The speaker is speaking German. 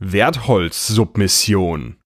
Wertholz-Submission.